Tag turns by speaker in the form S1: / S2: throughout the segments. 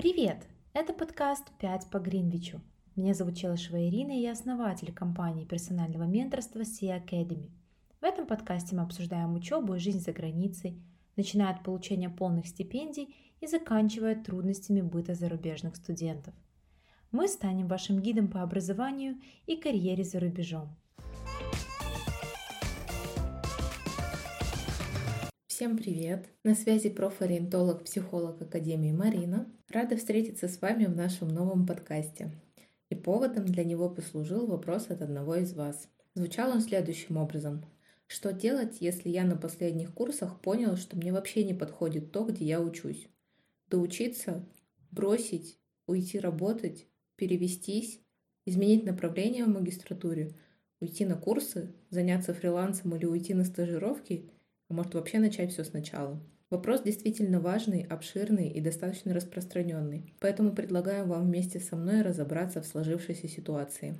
S1: Привет! Это подкаст «5 по Гринвичу». Меня зовут Челышева Ирина, и я основатель компании персонального менторства Sea Academy. В этом подкасте мы обсуждаем учебу и жизнь за границей, начиная от получения полных стипендий и заканчивая трудностями быта зарубежных студентов. Мы станем вашим гидом по образованию и карьере за рубежом.
S2: Всем привет! На связи профориентолог, психолог Академии Марина. Рада встретиться с вами в нашем новом подкасте. И поводом для него послужил вопрос от одного из вас. Звучал он следующим образом. Что делать, если я на последних курсах понял, что мне вообще не подходит то, где я учусь? Доучиться? Бросить? Уйти работать? Перевестись? Изменить направление в магистратуре? Уйти на курсы? Заняться фрилансом или уйти на стажировки – а может вообще начать все сначала. Вопрос действительно важный, обширный и достаточно распространенный, поэтому предлагаю вам вместе со мной разобраться в сложившейся ситуации.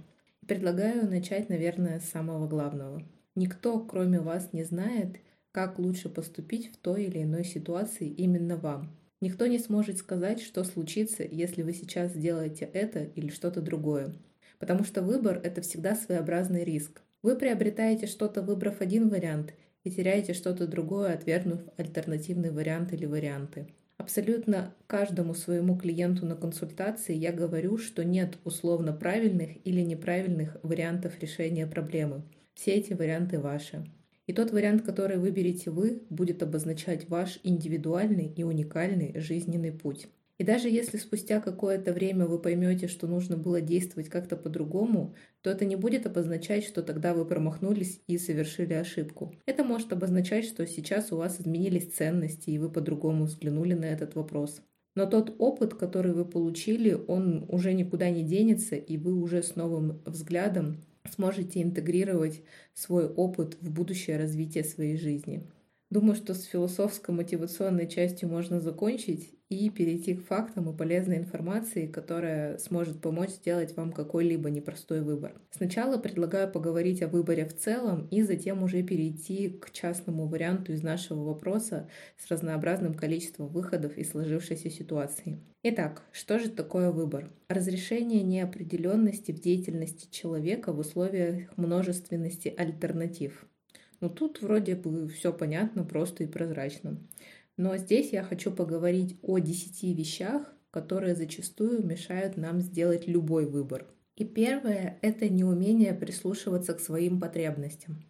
S2: Предлагаю начать, наверное, с самого главного. Никто, кроме вас, не знает, как лучше поступить в той или иной ситуации именно вам. Никто не сможет сказать, что случится, если вы сейчас сделаете это или что-то другое. Потому что выбор – это всегда своеобразный риск. Вы приобретаете что-то, выбрав один вариант, и теряете что-то другое, отвергнув альтернативный вариант или варианты. Абсолютно каждому своему клиенту на консультации я говорю, что нет условно правильных или неправильных вариантов решения проблемы. Все эти варианты ваши. И тот вариант, который выберете вы, будет обозначать ваш индивидуальный и уникальный жизненный путь. И даже если спустя какое-то время вы поймете, что нужно было действовать как-то по-другому, то это не будет обозначать, что тогда вы промахнулись и совершили ошибку. Это может обозначать, что сейчас у вас изменились ценности, и вы по-другому взглянули на этот вопрос. Но тот опыт, который вы получили, он уже никуда не денется, и вы уже с новым взглядом сможете интегрировать свой опыт в будущее развитие своей жизни. Думаю, что с философско-мотивационной частью можно закончить и перейти к фактам и полезной информации, которая сможет помочь сделать вам какой-либо непростой выбор. Сначала предлагаю поговорить о выборе в целом и затем уже перейти к частному варианту из нашего вопроса с разнообразным количеством выходов из сложившейся ситуации. Итак, что же такое выбор? Разрешение неопределенности в деятельности человека в условиях множественности альтернатив. Ну тут вроде бы все понятно, просто и прозрачно. Но здесь я хочу поговорить о 10 вещах, которые зачастую мешают нам сделать любой выбор. И первое – это неумение прислушиваться к своим потребностям.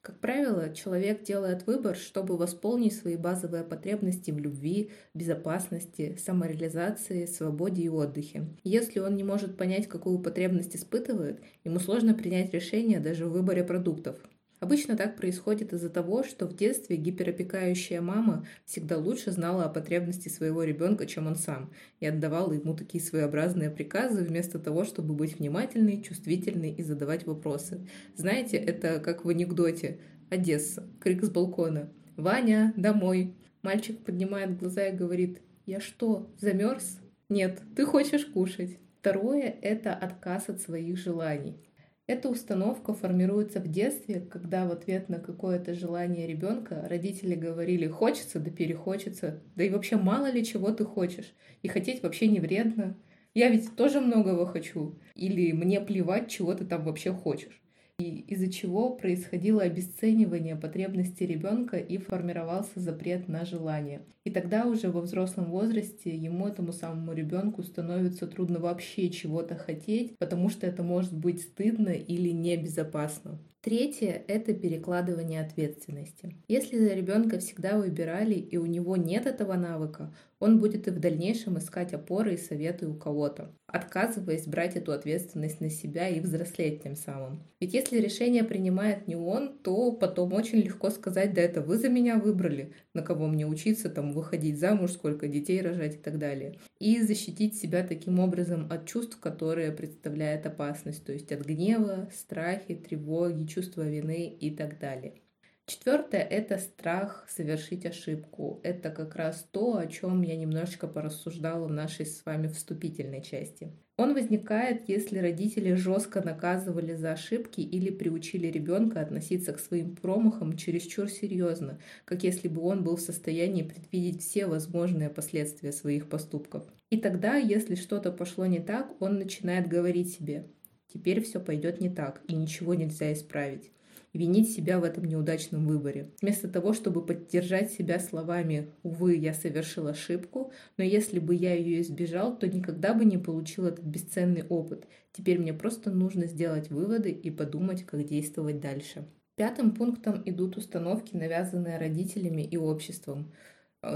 S2: Как правило, человек делает выбор, чтобы восполнить свои базовые потребности в любви, безопасности, самореализации, свободе и отдыхе. Если он не может понять, какую потребность испытывает, ему сложно принять решение даже в выборе продуктов. Обычно так происходит из-за того, что в детстве гиперопекающая мама всегда лучше знала о потребности своего ребенка, чем он сам, и отдавала ему такие своеобразные приказы вместо того, чтобы быть внимательной, чувствительной и задавать вопросы. Знаете, это как в анекдоте «Одесса. Крик с балкона. Ваня, домой!» Мальчик поднимает глаза и говорит «Я что, замерз?» «Нет, ты хочешь кушать». Второе – это отказ от своих желаний. Эта установка формируется в детстве, когда в ответ на какое-то желание ребенка родители говорили «хочется, да перехочется», да и вообще мало ли чего ты хочешь, и хотеть вообще не вредно. Я ведь тоже многого хочу. Или мне плевать, чего ты там вообще хочешь и из-за чего происходило обесценивание потребностей ребенка и формировался запрет на желание. И тогда уже во взрослом возрасте ему, этому самому ребенку, становится трудно вообще чего-то хотеть, потому что это может быть стыдно или небезопасно. Третье – это перекладывание ответственности. Если за ребенка всегда выбирали и у него нет этого навыка, он будет и в дальнейшем искать опоры и советы у кого-то, отказываясь брать эту ответственность на себя и взрослеть тем самым. Ведь если решение принимает не он, то потом очень легко сказать, да это вы за меня выбрали, на кого мне учиться, там, выходить замуж, сколько детей рожать и так далее. И защитить себя таким образом от чувств, которые представляют опасность, то есть от гнева, страхи, тревоги, чувства вины и так далее. Четвертое – это страх совершить ошибку. Это как раз то, о чем я немножечко порассуждала в нашей с вами вступительной части. Он возникает, если родители жестко наказывали за ошибки или приучили ребенка относиться к своим промахам чересчур серьезно, как если бы он был в состоянии предвидеть все возможные последствия своих поступков. И тогда, если что-то пошло не так, он начинает говорить себе, теперь все пойдет не так, и ничего нельзя исправить винить себя в этом неудачном выборе. Вместо того, чтобы поддержать себя словами «Увы, я совершил ошибку, но если бы я ее избежал, то никогда бы не получил этот бесценный опыт. Теперь мне просто нужно сделать выводы и подумать, как действовать дальше». Пятым пунктом идут установки, навязанные родителями и обществом.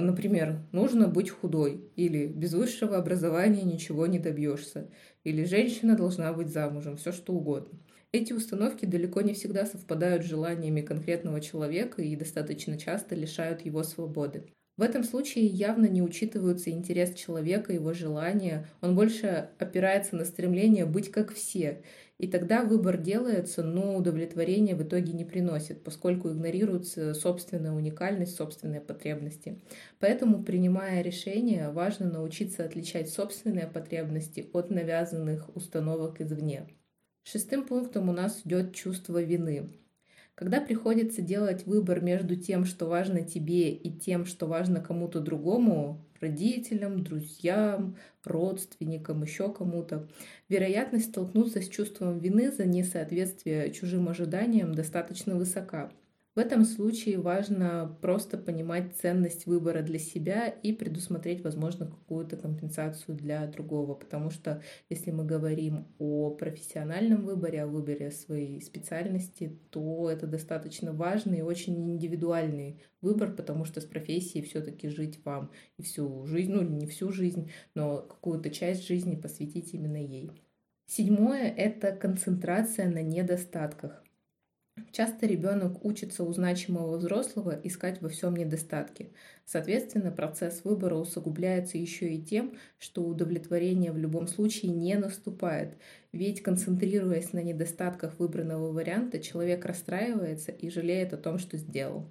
S2: Например, нужно быть худой, или без высшего образования ничего не добьешься, или женщина должна быть замужем, все что угодно. Эти установки далеко не всегда совпадают с желаниями конкретного человека и достаточно часто лишают его свободы. В этом случае явно не учитываются интерес человека, его желания, он больше опирается на стремление быть как все. И тогда выбор делается, но удовлетворение в итоге не приносит, поскольку игнорируется собственная уникальность, собственные потребности. Поэтому, принимая решение, важно научиться отличать собственные потребности от навязанных установок извне. Шестым пунктом у нас идет чувство вины. Когда приходится делать выбор между тем, что важно тебе, и тем, что важно кому-то другому, родителям, друзьям, родственникам, еще кому-то, вероятность столкнуться с чувством вины за несоответствие чужим ожиданиям достаточно высока. В этом случае важно просто понимать ценность выбора для себя и предусмотреть, возможно, какую-то компенсацию для другого. Потому что если мы говорим о профессиональном выборе, о выборе своей специальности, то это достаточно важный и очень индивидуальный выбор, потому что с профессией все-таки жить вам и всю жизнь, ну не всю жизнь, но какую-то часть жизни посвятить именно ей. Седьмое – это концентрация на недостатках. Часто ребенок учится у значимого взрослого искать во всем недостатки. Соответственно, процесс выбора усугубляется еще и тем, что удовлетворение в любом случае не наступает. Ведь концентрируясь на недостатках выбранного варианта, человек расстраивается и жалеет о том, что сделал.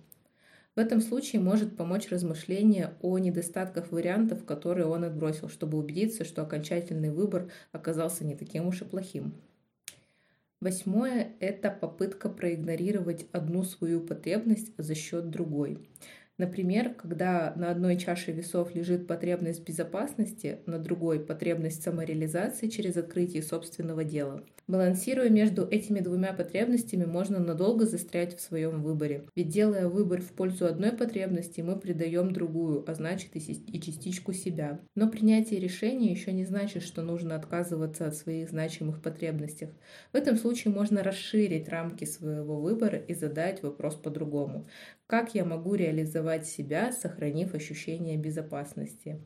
S2: В этом случае может помочь размышление о недостатках вариантов, которые он отбросил, чтобы убедиться, что окончательный выбор оказался не таким уж и плохим. Восьмое – это попытка проигнорировать одну свою потребность за счет другой. Например, когда на одной чаше весов лежит потребность безопасности, на другой – потребность самореализации через открытие собственного дела. Балансируя между этими двумя потребностями, можно надолго застрять в своем выборе. Ведь делая выбор в пользу одной потребности, мы придаем другую, а значит и частичку себя. Но принятие решения еще не значит, что нужно отказываться от своих значимых потребностей. В этом случае можно расширить рамки своего выбора и задать вопрос по-другому. Как я могу реализовать себя, сохранив ощущение безопасности?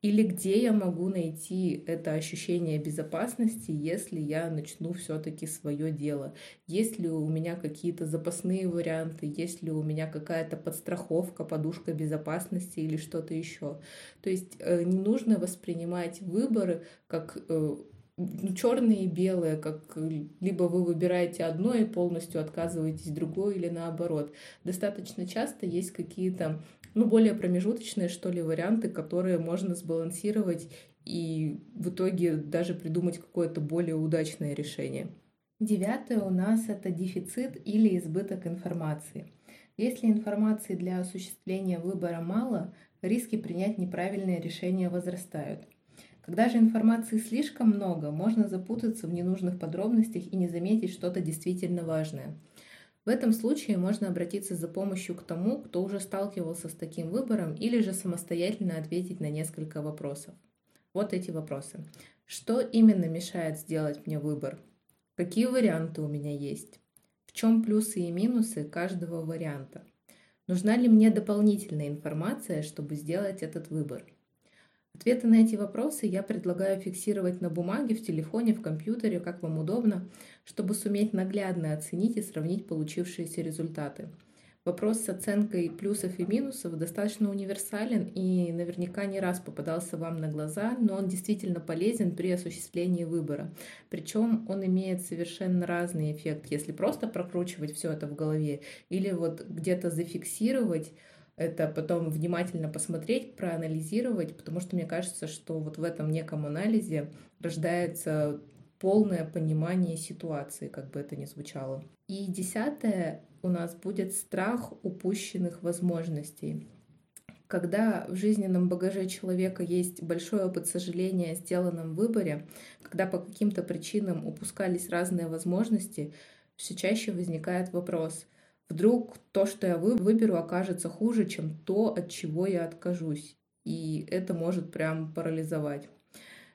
S2: Или где я могу найти это ощущение безопасности, если я начну все-таки свое дело? Есть ли у меня какие-то запасные варианты? Есть ли у меня какая-то подстраховка, подушка безопасности или что-то еще? То есть э, не нужно воспринимать выборы как э, ну, черные и белые, как либо вы выбираете одно и полностью отказываетесь другое, или наоборот. Достаточно часто есть какие-то, ну, более промежуточные, что ли, варианты, которые можно сбалансировать и в итоге даже придумать какое-то более удачное решение. Девятое у нас это дефицит или избыток информации. Если информации для осуществления выбора мало, риски принять неправильное решение возрастают – когда же информации слишком много, можно запутаться в ненужных подробностях и не заметить что-то действительно важное. В этом случае можно обратиться за помощью к тому, кто уже сталкивался с таким выбором, или же самостоятельно ответить на несколько вопросов. Вот эти вопросы. Что именно мешает сделать мне выбор? Какие варианты у меня есть? В чем плюсы и минусы каждого варианта? Нужна ли мне дополнительная информация, чтобы сделать этот выбор? Ответы на эти вопросы я предлагаю фиксировать на бумаге, в телефоне, в компьютере, как вам удобно, чтобы суметь наглядно оценить и сравнить получившиеся результаты. Вопрос с оценкой плюсов и минусов достаточно универсален и наверняка не раз попадался вам на глаза, но он действительно полезен при осуществлении выбора. Причем он имеет совершенно разный эффект, если просто прокручивать все это в голове или вот где-то зафиксировать это потом внимательно посмотреть, проанализировать, потому что мне кажется, что вот в этом неком анализе рождается полное понимание ситуации, как бы это ни звучало. И десятое у нас будет страх упущенных возможностей. Когда в жизненном багаже человека есть большой опыт сожаления о сделанном выборе, когда по каким-то причинам упускались разные возможности, все чаще возникает вопрос, вдруг то, что я выберу, окажется хуже, чем то, от чего я откажусь. И это может прям парализовать.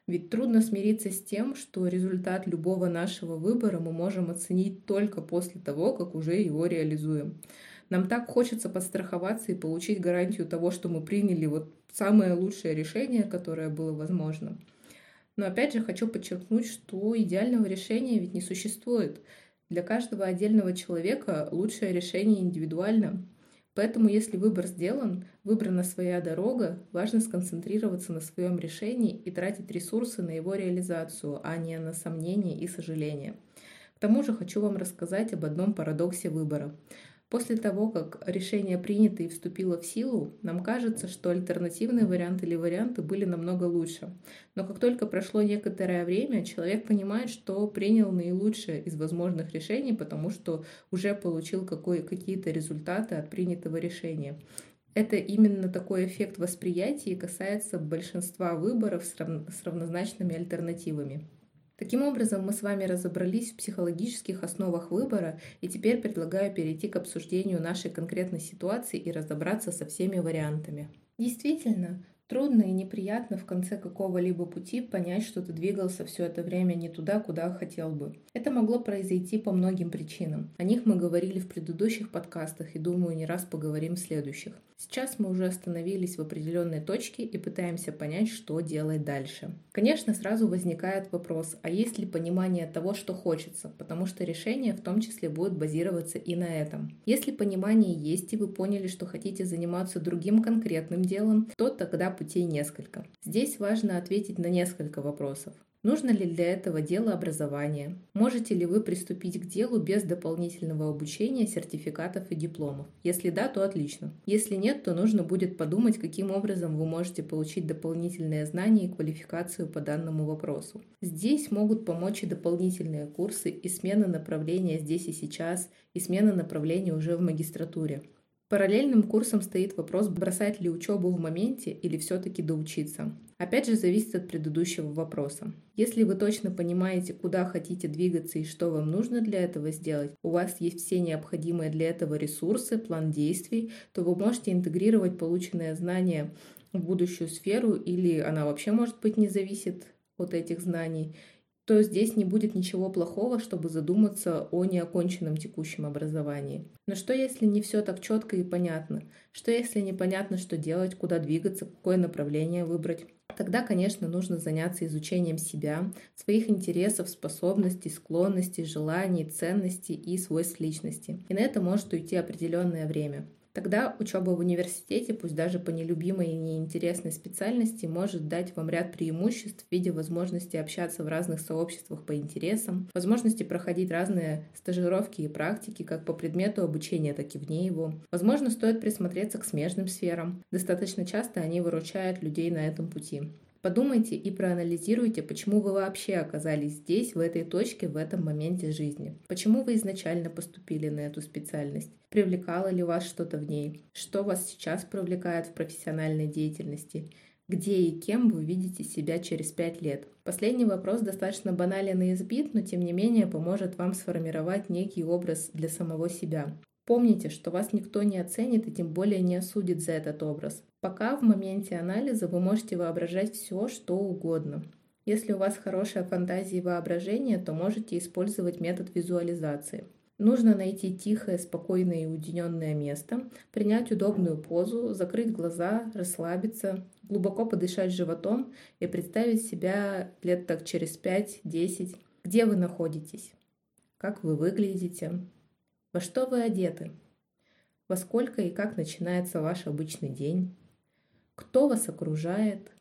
S2: Ведь трудно смириться с тем, что результат любого нашего выбора мы можем оценить только после того, как уже его реализуем. Нам так хочется подстраховаться и получить гарантию того, что мы приняли вот самое лучшее решение, которое было возможно. Но опять же хочу подчеркнуть, что идеального решения ведь не существует. Для каждого отдельного человека лучшее решение индивидуально. Поэтому, если выбор сделан, выбрана своя дорога, важно сконцентрироваться на своем решении и тратить ресурсы на его реализацию, а не на сомнения и сожаления. К тому же хочу вам рассказать об одном парадоксе выбора. После того, как решение принято и вступило в силу, нам кажется, что альтернативные варианты или варианты были намного лучше. Но как только прошло некоторое время, человек понимает, что принял наилучшее из возможных решений, потому что уже получил какие-то результаты от принятого решения. Это именно такой эффект восприятия касается большинства выборов с равнозначными альтернативами. Таким образом, мы с вами разобрались в психологических основах выбора, и теперь предлагаю перейти к обсуждению нашей конкретной ситуации и разобраться со всеми вариантами. Действительно, Трудно и неприятно в конце какого-либо пути понять, что ты двигался все это время не туда, куда хотел бы. Это могло произойти по многим причинам. О них мы говорили в предыдущих подкастах и, думаю, не раз поговорим в следующих. Сейчас мы уже остановились в определенной точке и пытаемся понять, что делать дальше. Конечно, сразу возникает вопрос, а есть ли понимание того, что хочется, потому что решение в том числе будет базироваться и на этом. Если понимание есть и вы поняли, что хотите заниматься другим конкретным делом, то тогда путей несколько. Здесь важно ответить на несколько вопросов. Нужно ли для этого дела образование? Можете ли вы приступить к делу без дополнительного обучения, сертификатов и дипломов? Если да, то отлично. Если нет, то нужно будет подумать, каким образом вы можете получить дополнительные знания и квалификацию по данному вопросу. Здесь могут помочь и дополнительные курсы, и смена направления здесь и сейчас, и смена направления уже в магистратуре. Параллельным курсом стоит вопрос, бросать ли учебу в моменте или все-таки доучиться. Опять же, зависит от предыдущего вопроса. Если вы точно понимаете, куда хотите двигаться и что вам нужно для этого сделать, у вас есть все необходимые для этого ресурсы, план действий, то вы можете интегрировать полученные знания в будущую сферу или она вообще, может быть, не зависит от этих знаний то здесь не будет ничего плохого, чтобы задуматься о неоконченном текущем образовании. Но что если не все так четко и понятно? Что если непонятно, что делать, куда двигаться, какое направление выбрать? Тогда, конечно, нужно заняться изучением себя, своих интересов, способностей, склонностей, желаний, ценностей и свойств личности. И на это может уйти определенное время. Тогда учеба в университете, пусть даже по нелюбимой и неинтересной специальности, может дать вам ряд преимуществ в виде возможности общаться в разных сообществах по интересам, возможности проходить разные стажировки и практики как по предмету обучения, так и вне его. Возможно, стоит присмотреться к смежным сферам. Достаточно часто они выручают людей на этом пути. Подумайте и проанализируйте, почему вы вообще оказались здесь, в этой точке, в этом моменте жизни. Почему вы изначально поступили на эту специальность? Привлекало ли вас что-то в ней? Что вас сейчас привлекает в профессиональной деятельности? Где и кем вы видите себя через пять лет? Последний вопрос достаточно банален и избит, но тем не менее поможет вам сформировать некий образ для самого себя. Помните, что вас никто не оценит и тем более не осудит за этот образ. Пока в моменте анализа вы можете воображать все, что угодно. Если у вас хорошая фантазия и воображение, то можете использовать метод визуализации. Нужно найти тихое, спокойное и уединенное место, принять удобную позу, закрыть глаза, расслабиться, глубоко подышать животом и представить себя лет так через 5-10, где вы находитесь, как вы выглядите, во что вы одеты? Во сколько и как начинается ваш обычный день? Кто вас окружает?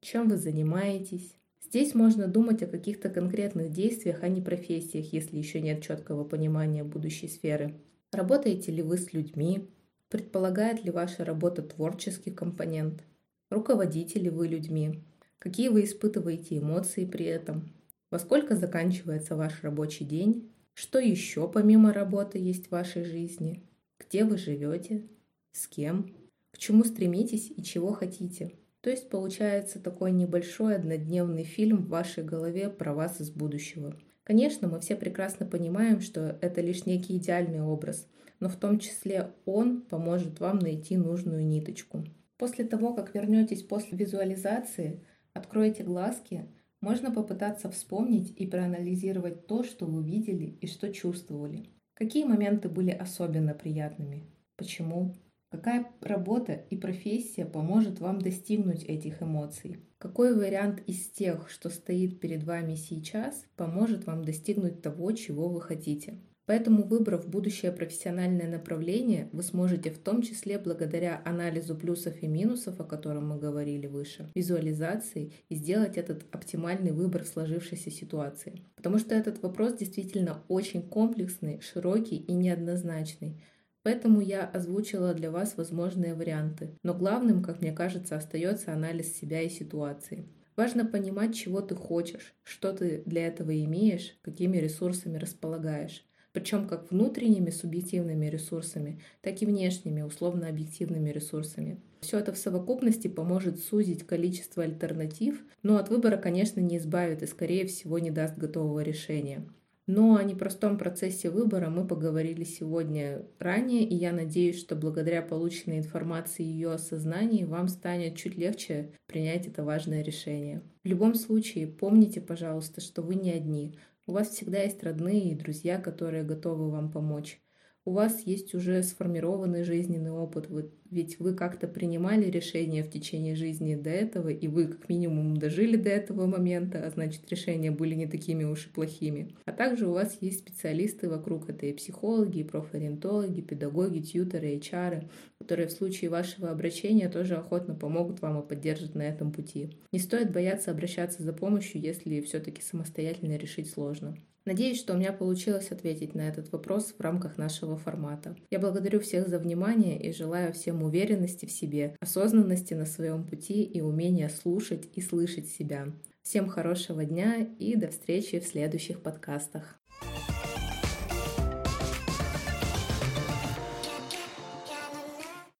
S2: Чем вы занимаетесь? Здесь можно думать о каких-то конкретных действиях, а не профессиях, если еще нет четкого понимания будущей сферы. Работаете ли вы с людьми? Предполагает ли ваша работа творческий компонент? Руководите ли вы людьми? Какие вы испытываете эмоции при этом? Во сколько заканчивается ваш рабочий день? Что еще помимо работы есть в вашей жизни? Где вы живете? С кем? К чему стремитесь и чего хотите? То есть получается такой небольшой однодневный фильм в вашей голове про вас из будущего. Конечно, мы все прекрасно понимаем, что это лишь некий идеальный образ, но в том числе он поможет вам найти нужную ниточку. После того, как вернетесь после визуализации, откроете глазки, можно попытаться вспомнить и проанализировать то, что вы видели и что чувствовали. Какие моменты были особенно приятными? Почему? Какая работа и профессия поможет вам достигнуть этих эмоций? Какой вариант из тех, что стоит перед вами сейчас, поможет вам достигнуть того, чего вы хотите? Поэтому, выбрав будущее профессиональное направление, вы сможете в том числе благодаря анализу плюсов и минусов, о котором мы говорили выше, визуализации и сделать этот оптимальный выбор в сложившейся ситуации. Потому что этот вопрос действительно очень комплексный, широкий и неоднозначный. Поэтому я озвучила для вас возможные варианты. Но главным, как мне кажется, остается анализ себя и ситуации. Важно понимать, чего ты хочешь, что ты для этого имеешь, какими ресурсами располагаешь причем как внутренними субъективными ресурсами, так и внешними условно-объективными ресурсами. Все это в совокупности поможет сузить количество альтернатив, но от выбора, конечно, не избавит и, скорее всего, не даст готового решения. Но о непростом процессе выбора мы поговорили сегодня ранее, и я надеюсь, что благодаря полученной информации и ее осознании вам станет чуть легче принять это важное решение. В любом случае, помните, пожалуйста, что вы не одни. У вас всегда есть родные и друзья, которые готовы вам помочь. У вас есть уже сформированный жизненный опыт, вы ведь вы как-то принимали решения в течение жизни до этого, и вы как минимум дожили до этого момента, а значит решения были не такими уж и плохими. А также у вас есть специалисты вокруг, это и психологи, и профориентологи, педагоги, тьютеры, HR, которые в случае вашего обращения тоже охотно помогут вам и поддержат на этом пути. Не стоит бояться обращаться за помощью, если все-таки самостоятельно решить сложно. Надеюсь, что у меня получилось ответить на этот вопрос в рамках нашего формата. Я благодарю всех за внимание и желаю всем уверенности в себе, осознанности на своем пути и умения слушать и слышать себя. Всем хорошего дня и до встречи в следующих подкастах.